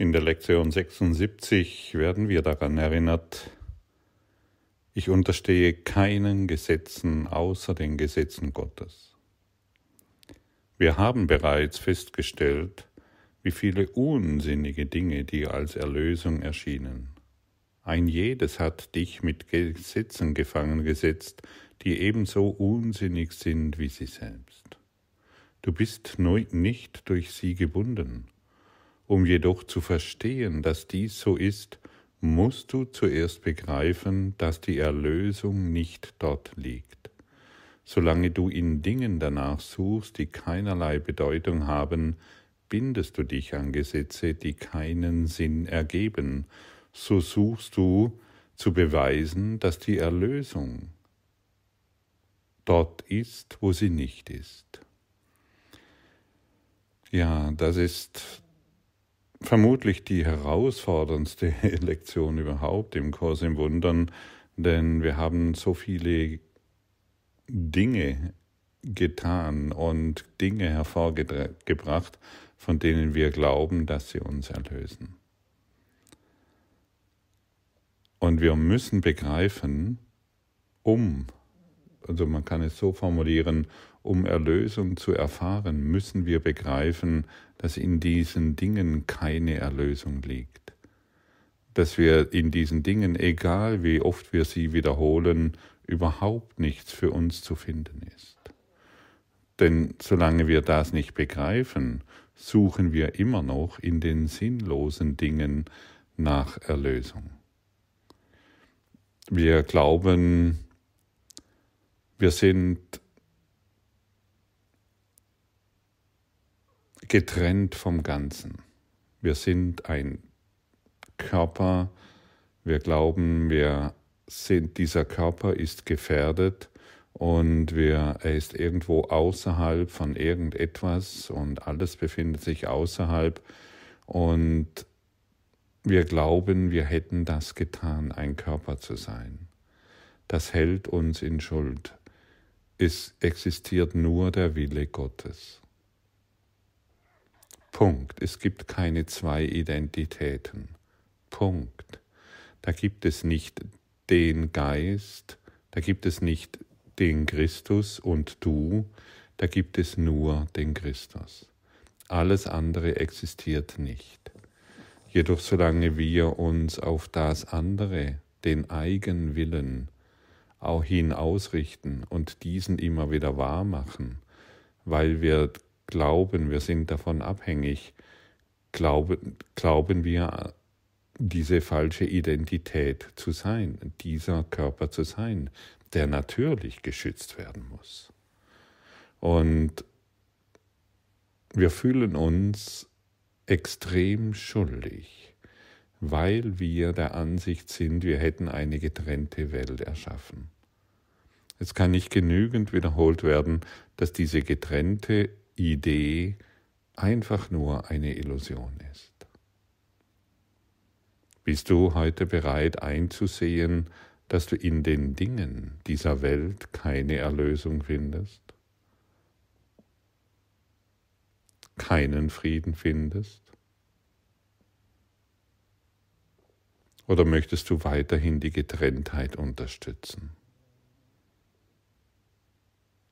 In der Lektion 76 werden wir daran erinnert, ich unterstehe keinen Gesetzen außer den Gesetzen Gottes. Wir haben bereits festgestellt, wie viele unsinnige Dinge dir als Erlösung erschienen. Ein jedes hat dich mit Gesetzen gefangen gesetzt, die ebenso unsinnig sind wie sie selbst. Du bist nicht durch sie gebunden um jedoch zu verstehen, dass dies so ist, musst du zuerst begreifen, dass die Erlösung nicht dort liegt. Solange du in Dingen danach suchst, die keinerlei Bedeutung haben, bindest du dich an Gesetze, die keinen Sinn ergeben. So suchst du zu beweisen, dass die Erlösung dort ist, wo sie nicht ist. Ja, das ist vermutlich die herausforderndste Lektion überhaupt im Kurs im Wundern, denn wir haben so viele Dinge getan und Dinge hervorgebracht, von denen wir glauben, dass sie uns erlösen. Und wir müssen begreifen, um, also man kann es so formulieren, um Erlösung zu erfahren, müssen wir begreifen, dass in diesen Dingen keine Erlösung liegt. Dass wir in diesen Dingen, egal wie oft wir sie wiederholen, überhaupt nichts für uns zu finden ist. Denn solange wir das nicht begreifen, suchen wir immer noch in den sinnlosen Dingen nach Erlösung. Wir glauben, wir sind getrennt vom Ganzen. Wir sind ein Körper, wir glauben, wir sind, dieser Körper ist gefährdet und wir, er ist irgendwo außerhalb von irgendetwas und alles befindet sich außerhalb und wir glauben, wir hätten das getan, ein Körper zu sein. Das hält uns in Schuld. Es existiert nur der Wille Gottes. Punkt. Es gibt keine zwei Identitäten. Punkt. Da gibt es nicht den Geist, da gibt es nicht den Christus und du, da gibt es nur den Christus. Alles andere existiert nicht. Jedoch solange wir uns auf das andere, den Eigenwillen, auch hin ausrichten und diesen immer wieder wahr machen, weil wir glauben, wir sind davon abhängig, glauben, glauben wir diese falsche Identität zu sein, dieser Körper zu sein, der natürlich geschützt werden muss. Und wir fühlen uns extrem schuldig, weil wir der Ansicht sind, wir hätten eine getrennte Welt erschaffen. Es kann nicht genügend wiederholt werden, dass diese getrennte Idee einfach nur eine Illusion ist. Bist du heute bereit einzusehen, dass du in den Dingen dieser Welt keine Erlösung findest? Keinen Frieden findest? Oder möchtest du weiterhin die Getrenntheit unterstützen?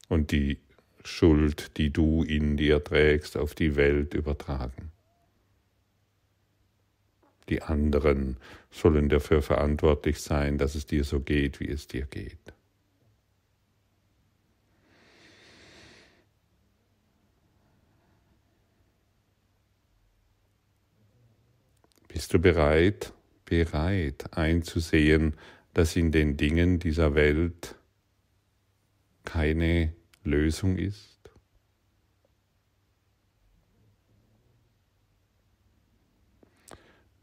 Und die Schuld, die du in dir trägst, auf die Welt übertragen. Die anderen sollen dafür verantwortlich sein, dass es dir so geht, wie es dir geht. Bist du bereit, bereit einzusehen, dass in den Dingen dieser Welt keine Lösung ist?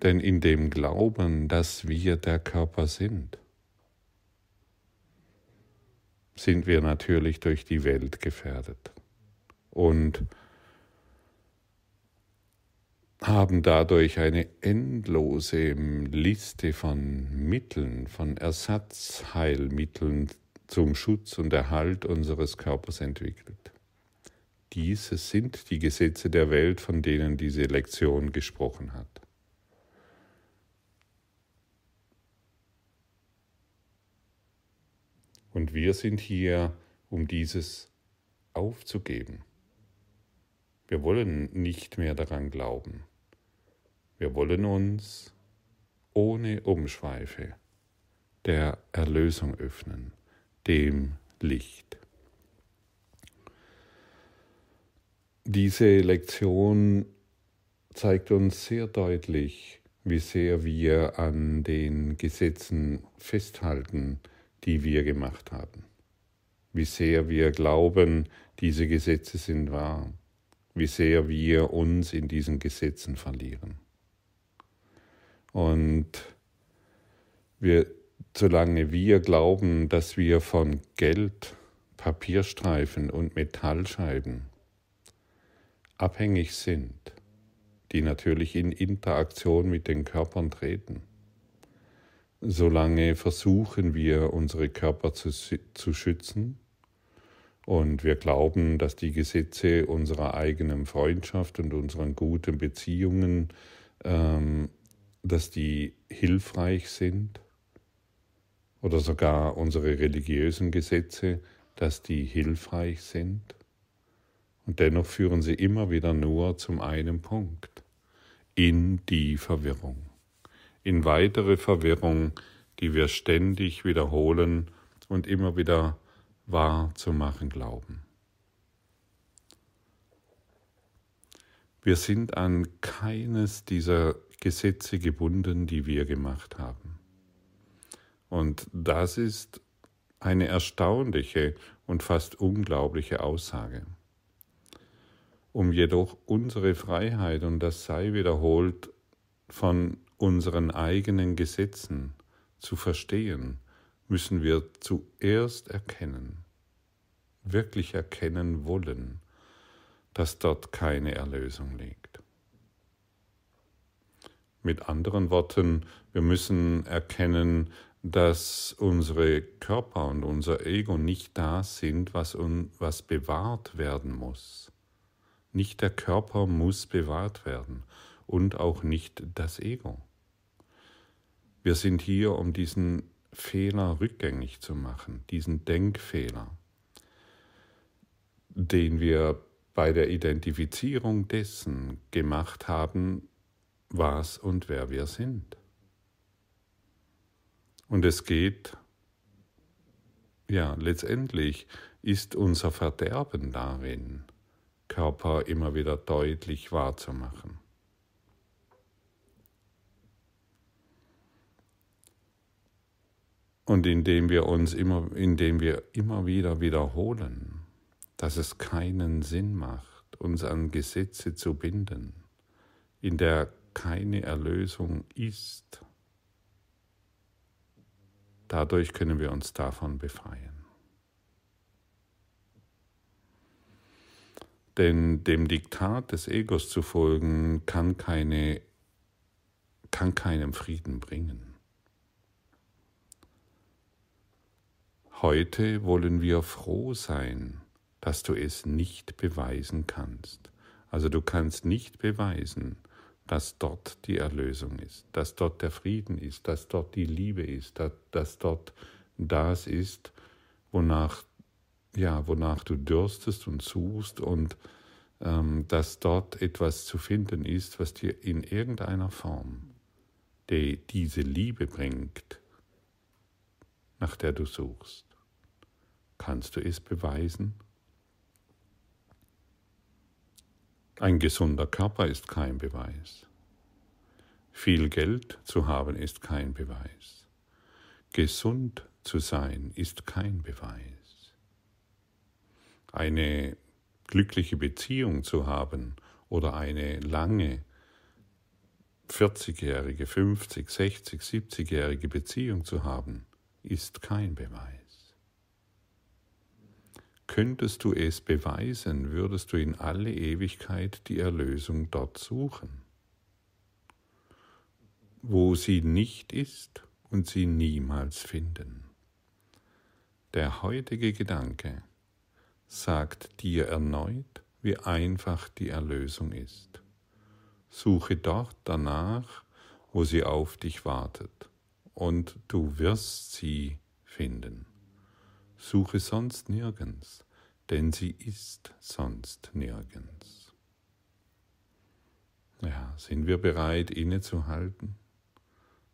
Denn in dem Glauben, dass wir der Körper sind, sind wir natürlich durch die Welt gefährdet und haben dadurch eine endlose Liste von Mitteln, von Ersatzheilmitteln zum Schutz und Erhalt unseres Körpers entwickelt. Diese sind die Gesetze der Welt, von denen diese Lektion gesprochen hat. Und wir sind hier, um dieses aufzugeben. Wir wollen nicht mehr daran glauben. Wir wollen uns ohne Umschweife der Erlösung öffnen dem Licht. Diese Lektion zeigt uns sehr deutlich, wie sehr wir an den Gesetzen festhalten, die wir gemacht haben. Wie sehr wir glauben, diese Gesetze sind wahr. Wie sehr wir uns in diesen Gesetzen verlieren. Und wir, solange wir glauben, dass wir von Geld, Papierstreifen und Metallscheiben abhängig sind, die natürlich in Interaktion mit den Körpern treten, solange versuchen wir, unsere Körper zu, zu schützen und wir glauben, dass die Gesetze unserer eigenen Freundschaft und unseren guten Beziehungen ähm, dass die hilfreich sind oder sogar unsere religiösen Gesetze, dass die hilfreich sind. Und dennoch führen sie immer wieder nur zum einen Punkt, in die Verwirrung, in weitere Verwirrung, die wir ständig wiederholen und immer wieder wahr zu machen glauben. Wir sind an keines dieser Gesetze gebunden, die wir gemacht haben. Und das ist eine erstaunliche und fast unglaubliche Aussage. Um jedoch unsere Freiheit, und das sei wiederholt, von unseren eigenen Gesetzen zu verstehen, müssen wir zuerst erkennen, wirklich erkennen wollen, dass dort keine Erlösung liegt. Mit anderen Worten, wir müssen erkennen, dass unsere Körper und unser Ego nicht das sind, was, un, was bewahrt werden muss. Nicht der Körper muss bewahrt werden und auch nicht das Ego. Wir sind hier, um diesen Fehler rückgängig zu machen, diesen Denkfehler, den wir bei der Identifizierung dessen gemacht haben, was und wer wir sind. Und es geht, ja, letztendlich ist unser Verderben darin, Körper immer wieder deutlich wahrzumachen. Und indem wir uns immer, indem wir immer wieder wiederholen, dass es keinen Sinn macht, uns an Gesetze zu binden, in der keine Erlösung ist. Dadurch können wir uns davon befreien. Denn dem Diktat des Egos zu folgen, kann, keine, kann keinen Frieden bringen. Heute wollen wir froh sein, dass du es nicht beweisen kannst. Also du kannst nicht beweisen, dass dort die Erlösung ist, dass dort der Frieden ist, dass dort die Liebe ist, dass, dass dort das ist, wonach, ja, wonach du dürstest und suchst und ähm, dass dort etwas zu finden ist, was dir in irgendeiner Form die, diese Liebe bringt, nach der du suchst. Kannst du es beweisen? Ein gesunder Körper ist kein Beweis. Viel Geld zu haben ist kein Beweis. Gesund zu sein ist kein Beweis. Eine glückliche Beziehung zu haben oder eine lange 40-jährige, 50, 60, 70-jährige Beziehung zu haben, ist kein Beweis. Könntest du es beweisen, würdest du in alle Ewigkeit die Erlösung dort suchen, wo sie nicht ist und sie niemals finden. Der heutige Gedanke sagt dir erneut, wie einfach die Erlösung ist. Suche dort danach, wo sie auf dich wartet, und du wirst sie finden. Suche sonst nirgends, denn sie ist sonst nirgends. Ja, sind wir bereit, innezuhalten?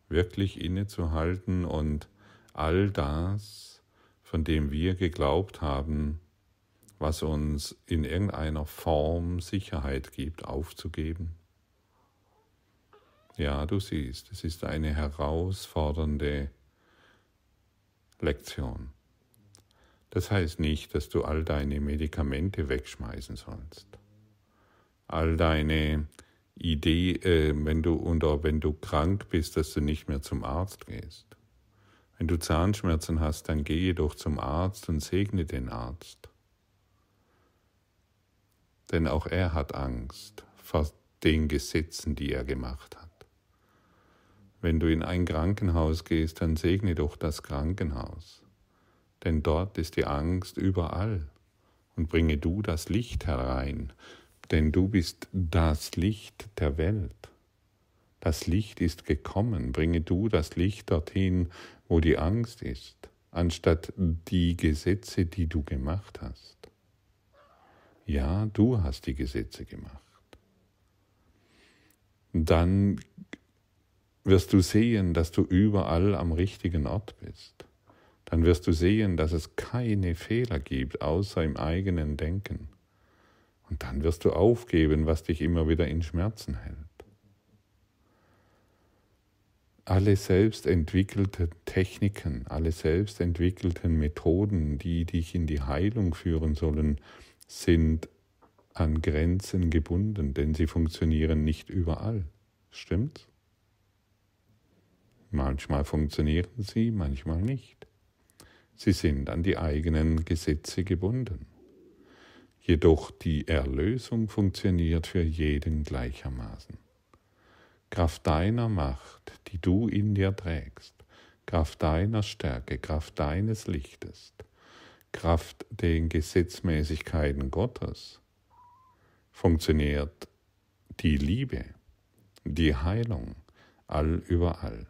Wirklich innezuhalten und all das, von dem wir geglaubt haben, was uns in irgendeiner Form Sicherheit gibt, aufzugeben? Ja, du siehst, es ist eine herausfordernde Lektion. Das heißt nicht, dass du all deine Medikamente wegschmeißen sollst. All deine Idee, äh, wenn du oder wenn du krank bist, dass du nicht mehr zum Arzt gehst. Wenn du Zahnschmerzen hast, dann gehe doch zum Arzt und segne den Arzt. Denn auch er hat Angst vor den Gesetzen, die er gemacht hat. Wenn du in ein Krankenhaus gehst, dann segne doch das Krankenhaus, denn dort ist die Angst überall. Und bringe du das Licht herein, denn du bist das Licht der Welt. Das Licht ist gekommen, bringe du das Licht dorthin, wo die Angst ist, anstatt die Gesetze, die du gemacht hast. Ja, du hast die Gesetze gemacht. Dann wirst du sehen, dass du überall am richtigen Ort bist. Dann wirst du sehen, dass es keine Fehler gibt, außer im eigenen Denken. Und dann wirst du aufgeben, was dich immer wieder in Schmerzen hält. Alle selbst entwickelten Techniken, alle selbst entwickelten Methoden, die dich in die Heilung führen sollen, sind an Grenzen gebunden, denn sie funktionieren nicht überall. Stimmt's? Manchmal funktionieren sie, manchmal nicht. Sie sind an die eigenen Gesetze gebunden. Jedoch die Erlösung funktioniert für jeden gleichermaßen. Kraft deiner Macht, die du in dir trägst, Kraft deiner Stärke, Kraft deines Lichtes, Kraft den Gesetzmäßigkeiten Gottes, funktioniert die Liebe, die Heilung all überall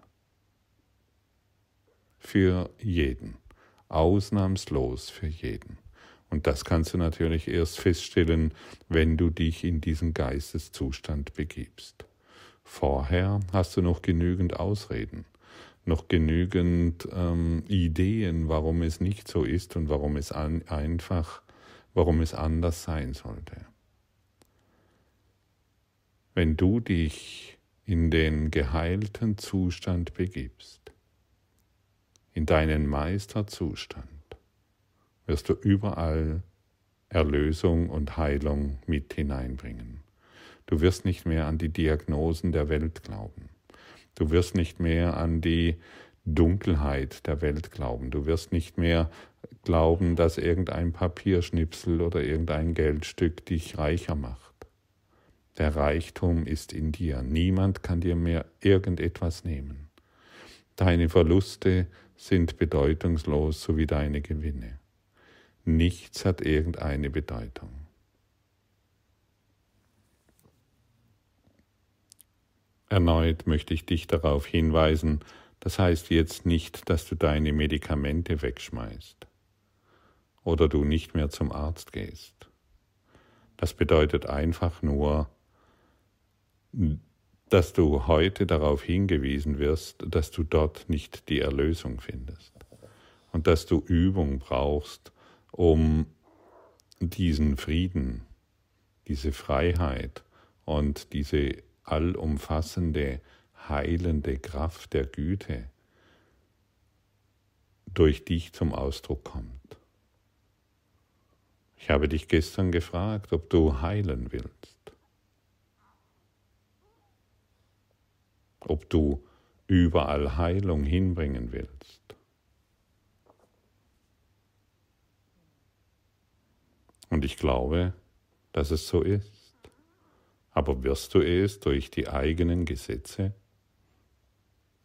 für jeden, ausnahmslos für jeden. Und das kannst du natürlich erst feststellen, wenn du dich in diesen Geisteszustand begibst. Vorher hast du noch genügend Ausreden, noch genügend ähm, Ideen, warum es nicht so ist und warum es an, einfach, warum es anders sein sollte. Wenn du dich in den geheilten Zustand begibst, in deinen Meisterzustand, wirst du überall Erlösung und Heilung mit hineinbringen. Du wirst nicht mehr an die Diagnosen der Welt glauben. Du wirst nicht mehr an die Dunkelheit der Welt glauben. Du wirst nicht mehr glauben, dass irgendein Papierschnipsel oder irgendein Geldstück dich reicher macht. Der Reichtum ist in dir. Niemand kann dir mehr irgendetwas nehmen. Deine Verluste sind bedeutungslos, so wie deine Gewinne. Nichts hat irgendeine Bedeutung. Erneut möchte ich dich darauf hinweisen, das heißt jetzt nicht, dass du deine Medikamente wegschmeißt oder du nicht mehr zum Arzt gehst. Das bedeutet einfach nur, dass du heute darauf hingewiesen wirst, dass du dort nicht die Erlösung findest und dass du Übung brauchst, um diesen Frieden, diese Freiheit und diese allumfassende, heilende Kraft der Güte durch dich zum Ausdruck kommt. Ich habe dich gestern gefragt, ob du heilen willst. Ob du überall Heilung hinbringen willst. Und ich glaube, dass es so ist. Aber wirst du es durch die eigenen Gesetze?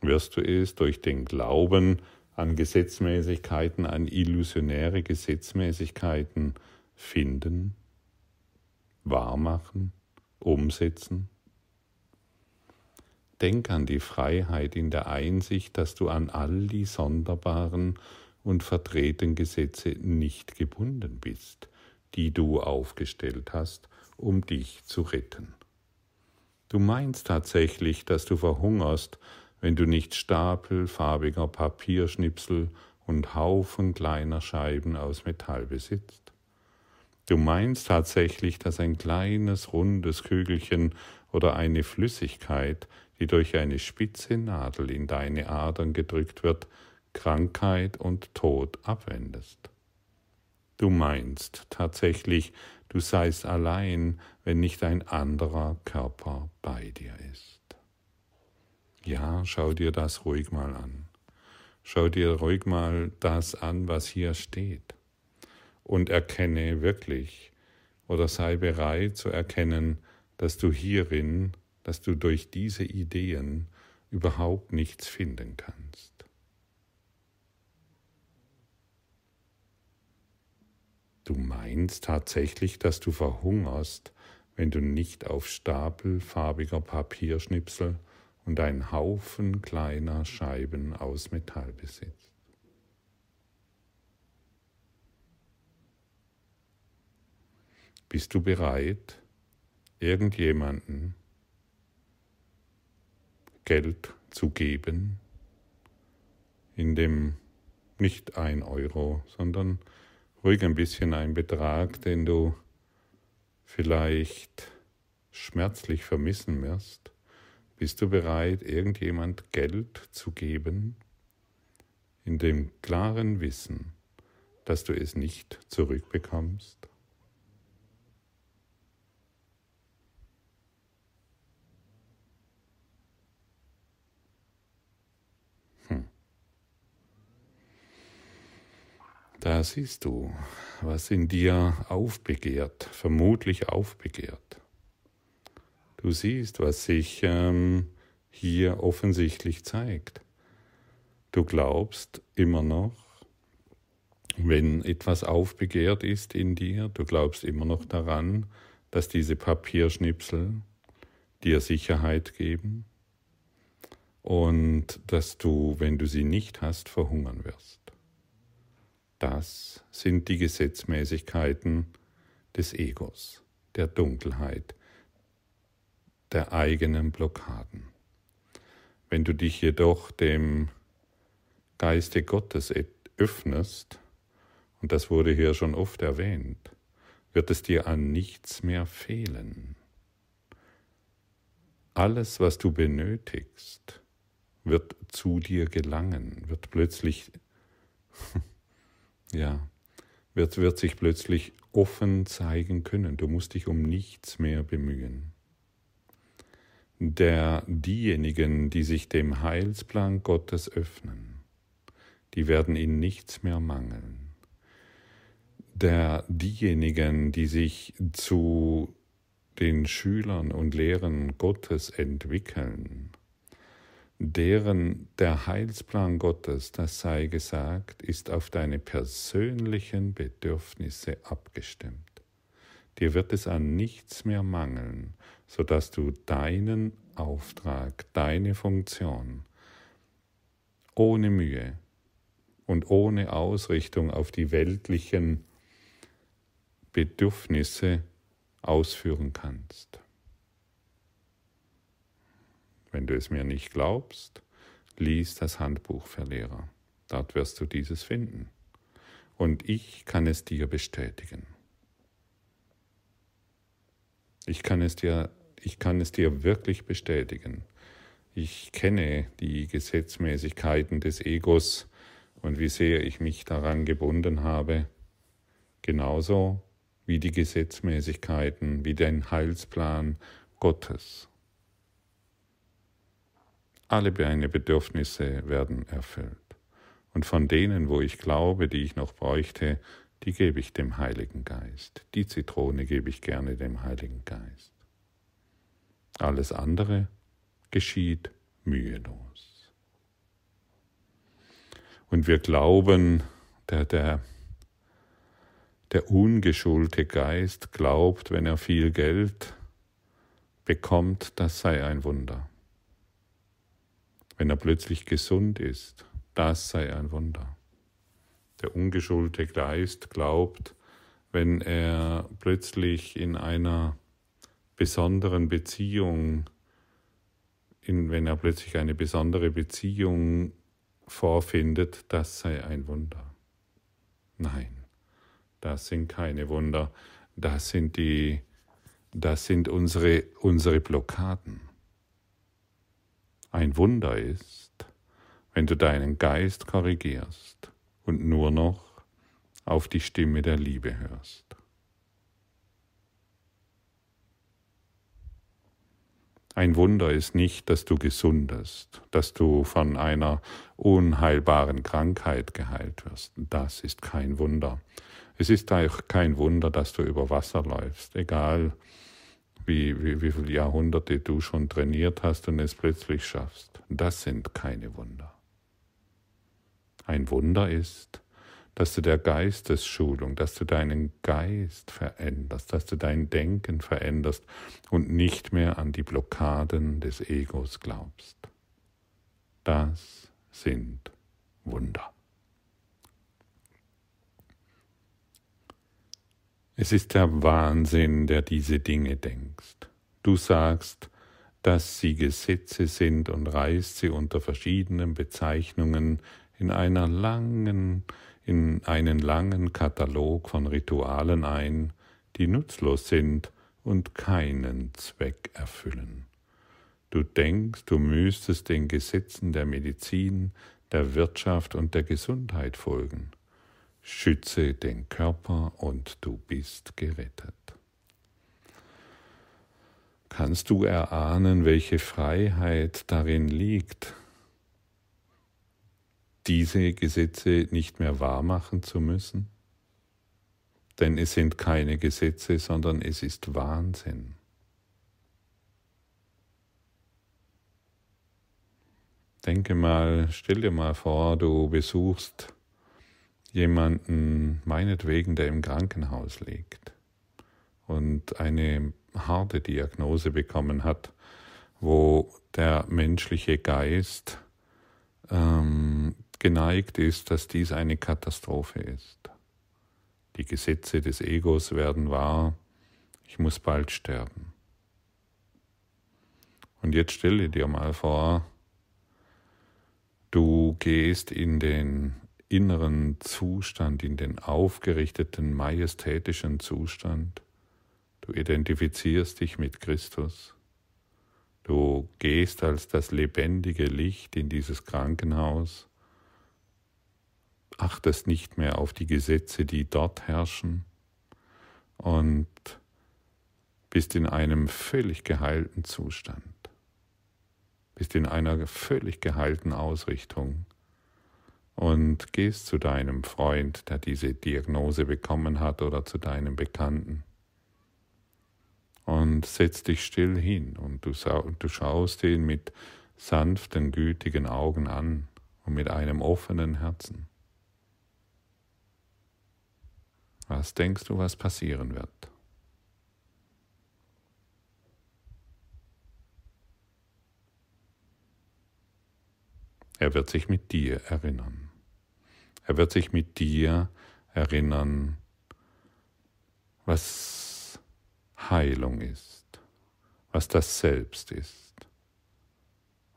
Wirst du es durch den Glauben an Gesetzmäßigkeiten, an illusionäre Gesetzmäßigkeiten finden, wahrmachen, umsetzen? Denk an die Freiheit in der Einsicht, dass du an all die sonderbaren und verdrehten Gesetze nicht gebunden bist, die du aufgestellt hast, um dich zu retten. Du meinst tatsächlich, dass du verhungerst, wenn du nicht Stapel farbiger Papierschnipsel und Haufen kleiner Scheiben aus Metall besitzt? Du meinst tatsächlich, dass ein kleines rundes Kügelchen oder eine Flüssigkeit, die durch eine spitze Nadel in deine Adern gedrückt wird, Krankheit und Tod abwendest? Du meinst tatsächlich, du seist allein, wenn nicht ein anderer Körper bei dir ist. Ja, schau dir das ruhig mal an. Schau dir ruhig mal das an, was hier steht. Und erkenne wirklich oder sei bereit zu erkennen, dass du hierin, dass du durch diese Ideen überhaupt nichts finden kannst. Du meinst tatsächlich, dass du verhungerst, wenn du nicht auf Stapel farbiger Papierschnipsel und einen Haufen kleiner Scheiben aus Metall besitzt. Bist du bereit, irgendjemanden Geld zu geben, in dem nicht ein Euro, sondern ruhig ein bisschen ein Betrag, den du vielleicht schmerzlich vermissen wirst. Bist du bereit, irgendjemand Geld zu geben, in dem klaren Wissen, dass du es nicht zurückbekommst? Da siehst du, was in dir aufbegehrt, vermutlich aufbegehrt. Du siehst, was sich ähm, hier offensichtlich zeigt. Du glaubst immer noch, wenn etwas aufbegehrt ist in dir, du glaubst immer noch daran, dass diese Papierschnipsel dir Sicherheit geben und dass du, wenn du sie nicht hast, verhungern wirst. Das sind die Gesetzmäßigkeiten des Egos, der Dunkelheit, der eigenen Blockaden. Wenn du dich jedoch dem Geiste Gottes öffnest, und das wurde hier schon oft erwähnt, wird es dir an nichts mehr fehlen. Alles, was du benötigst, wird zu dir gelangen, wird plötzlich ja, wird, wird sich plötzlich offen zeigen können. Du musst dich um nichts mehr bemühen. Der, diejenigen, die sich dem Heilsplan Gottes öffnen, die werden in nichts mehr mangeln. Der, diejenigen, die sich zu den Schülern und Lehrern Gottes entwickeln, deren der Heilsplan Gottes, das sei gesagt, ist auf deine persönlichen Bedürfnisse abgestimmt. Dir wird es an nichts mehr mangeln, sodass du deinen Auftrag, deine Funktion ohne Mühe und ohne Ausrichtung auf die weltlichen Bedürfnisse ausführen kannst. Wenn du es mir nicht glaubst, lies das Handbuch für Lehrer. Dort wirst du dieses finden. Und ich kann es dir bestätigen. Ich kann es dir, ich kann es dir wirklich bestätigen. Ich kenne die Gesetzmäßigkeiten des Egos und wie sehr ich mich daran gebunden habe, genauso wie die Gesetzmäßigkeiten, wie den Heilsplan Gottes. Alle meine Bedürfnisse werden erfüllt. Und von denen, wo ich glaube, die ich noch bräuchte, die gebe ich dem Heiligen Geist. Die Zitrone gebe ich gerne dem Heiligen Geist. Alles andere geschieht mühelos. Und wir glauben, der, der, der ungeschulte Geist glaubt, wenn er viel Geld bekommt, das sei ein Wunder wenn er plötzlich gesund ist, das sei ein Wunder. Der ungeschulte Geist glaubt, wenn er plötzlich in einer besonderen Beziehung, in, wenn er plötzlich eine besondere Beziehung vorfindet, das sei ein Wunder. Nein, das sind keine Wunder, das sind die, das sind unsere, unsere Blockaden. Ein Wunder ist, wenn du deinen Geist korrigierst und nur noch auf die Stimme der Liebe hörst. Ein Wunder ist nicht, dass du gesundest, dass du von einer unheilbaren Krankheit geheilt wirst. Das ist kein Wunder. Es ist auch kein Wunder, dass du über Wasser läufst, egal wie, wie, wie viele Jahrhunderte du schon trainiert hast und es plötzlich schaffst. Das sind keine Wunder. Ein Wunder ist, dass du der Geistesschulung, dass du deinen Geist veränderst, dass du dein Denken veränderst und nicht mehr an die Blockaden des Egos glaubst. Das sind Wunder. Es ist der Wahnsinn, der diese Dinge denkst. Du sagst, dass sie Gesetze sind und reißt sie unter verschiedenen Bezeichnungen in einer langen in einen langen Katalog von Ritualen ein, die nutzlos sind und keinen Zweck erfüllen. Du denkst, du müsstest den Gesetzen der Medizin, der Wirtschaft und der Gesundheit folgen. Schütze den Körper und du bist gerettet. Kannst du erahnen, welche Freiheit darin liegt, diese Gesetze nicht mehr wahrmachen zu müssen? Denn es sind keine Gesetze, sondern es ist Wahnsinn. Denke mal, stell dir mal vor, du besuchst jemanden, meinetwegen, der im Krankenhaus liegt und eine harte Diagnose bekommen hat, wo der menschliche Geist ähm, geneigt ist, dass dies eine Katastrophe ist. Die Gesetze des Egos werden wahr, ich muss bald sterben. Und jetzt stelle dir mal vor, du gehst in den inneren Zustand, in den aufgerichteten, majestätischen Zustand, du identifizierst dich mit Christus, du gehst als das lebendige Licht in dieses Krankenhaus, achtest nicht mehr auf die Gesetze, die dort herrschen. Und bist in einem völlig geheilten Zustand, bist in einer völlig geheilten Ausrichtung und gehst zu deinem Freund, der diese Diagnose bekommen hat, oder zu deinem Bekannten und setzt dich still hin und du, du schaust ihn mit sanften, gütigen Augen an und mit einem offenen Herzen. Was denkst du, was passieren wird? Er wird sich mit dir erinnern. Er wird sich mit dir erinnern, was Heilung ist, was das Selbst ist,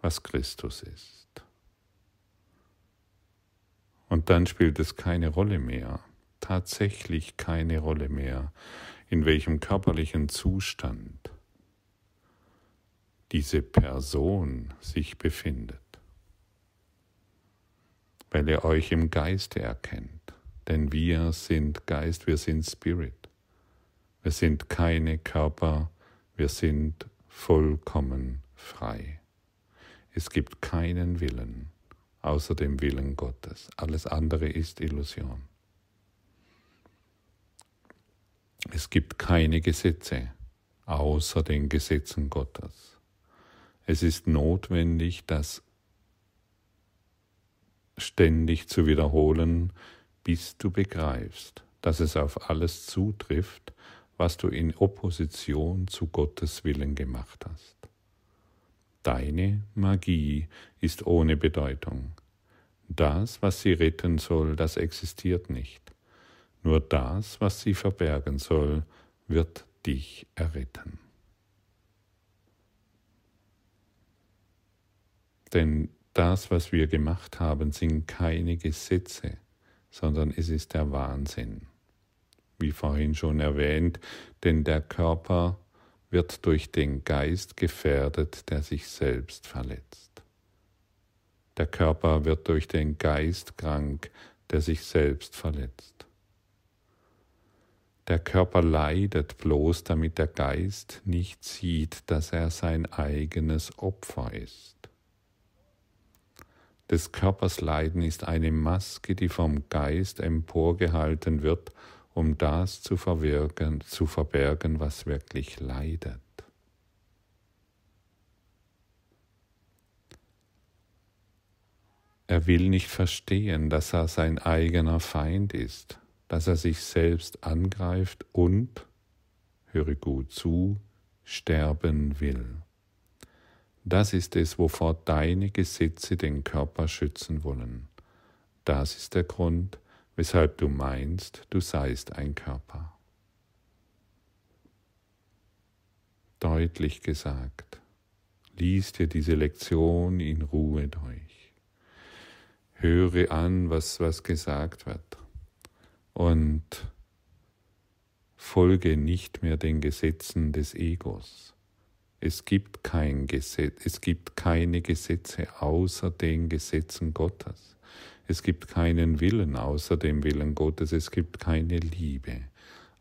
was Christus ist. Und dann spielt es keine Rolle mehr, tatsächlich keine Rolle mehr, in welchem körperlichen Zustand diese Person sich befindet, weil ihr euch im Geiste erkennt, denn wir sind Geist, wir sind Spirit, wir sind keine Körper, wir sind vollkommen frei. Es gibt keinen Willen außer dem Willen Gottes, alles andere ist Illusion. Es gibt keine Gesetze außer den Gesetzen Gottes. Es ist notwendig, das ständig zu wiederholen, bis du begreifst, dass es auf alles zutrifft, was du in Opposition zu Gottes Willen gemacht hast. Deine Magie ist ohne Bedeutung. Das, was sie retten soll, das existiert nicht. Nur das, was sie verbergen soll, wird dich erretten. Denn das, was wir gemacht haben, sind keine Gesetze, sondern es ist der Wahnsinn. Wie vorhin schon erwähnt, denn der Körper wird durch den Geist gefährdet, der sich selbst verletzt. Der Körper wird durch den Geist krank, der sich selbst verletzt. Der Körper leidet bloß, damit der Geist nicht sieht, dass er sein eigenes Opfer ist. Des Körpers Leiden ist eine Maske, die vom Geist emporgehalten wird, um das zu, verwirken, zu verbergen, was wirklich leidet. Er will nicht verstehen, dass er sein eigener Feind ist, dass er sich selbst angreift und, höre gut zu, sterben will. Das ist es, wovor deine Gesetze den Körper schützen wollen. Das ist der Grund, weshalb du meinst, du seist ein Körper. Deutlich gesagt, lies dir diese Lektion in Ruhe durch. Höre an, was, was gesagt wird und folge nicht mehr den Gesetzen des Egos. Es gibt kein Gesetz, es gibt keine Gesetze außer den Gesetzen Gottes. Es gibt keinen Willen außer dem Willen Gottes. Es gibt keine Liebe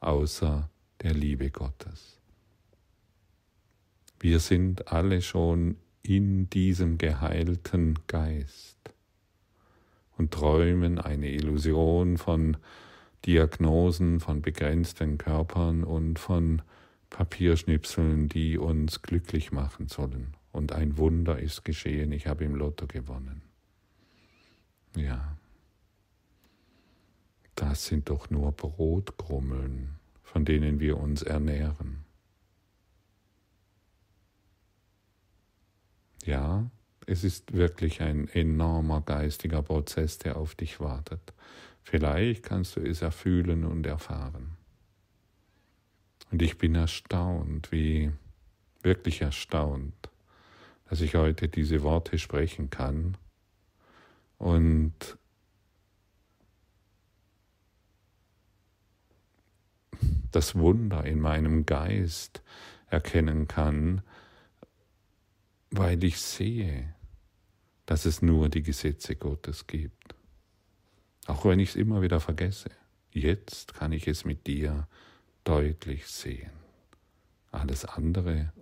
außer der Liebe Gottes. Wir sind alle schon in diesem geheilten Geist und träumen eine Illusion von Diagnosen, von begrenzten Körpern und von Papierschnipseln, die uns glücklich machen sollen. Und ein Wunder ist geschehen, ich habe im Lotto gewonnen. Ja, das sind doch nur Brotkrummeln, von denen wir uns ernähren. Ja, es ist wirklich ein enormer geistiger Prozess, der auf dich wartet. Vielleicht kannst du es erfühlen und erfahren. Und ich bin erstaunt, wie wirklich erstaunt, dass ich heute diese Worte sprechen kann und das Wunder in meinem Geist erkennen kann, weil ich sehe, dass es nur die Gesetze Gottes gibt. Auch wenn ich es immer wieder vergesse. Jetzt kann ich es mit dir deutlich sehen. Alles andere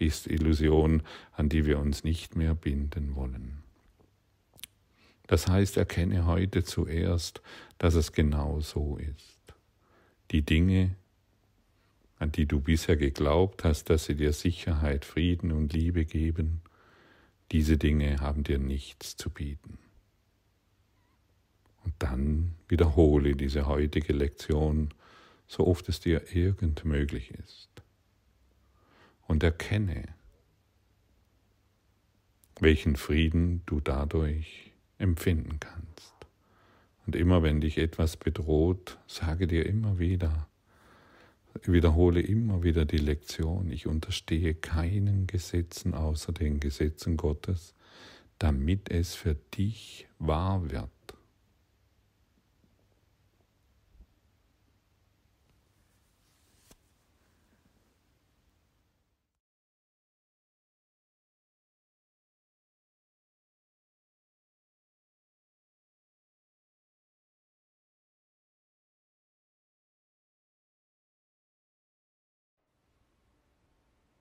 ist Illusion, an die wir uns nicht mehr binden wollen. Das heißt, erkenne heute zuerst, dass es genau so ist. Die Dinge, an die du bisher geglaubt hast, dass sie dir Sicherheit, Frieden und Liebe geben, diese Dinge haben dir nichts zu bieten. Und dann wiederhole diese heutige Lektion, so oft es dir irgend möglich ist. Und erkenne, welchen Frieden du dadurch empfinden kannst. Und immer wenn dich etwas bedroht, sage dir immer wieder, wiederhole immer wieder die Lektion, ich unterstehe keinen Gesetzen außer den Gesetzen Gottes, damit es für dich wahr wird.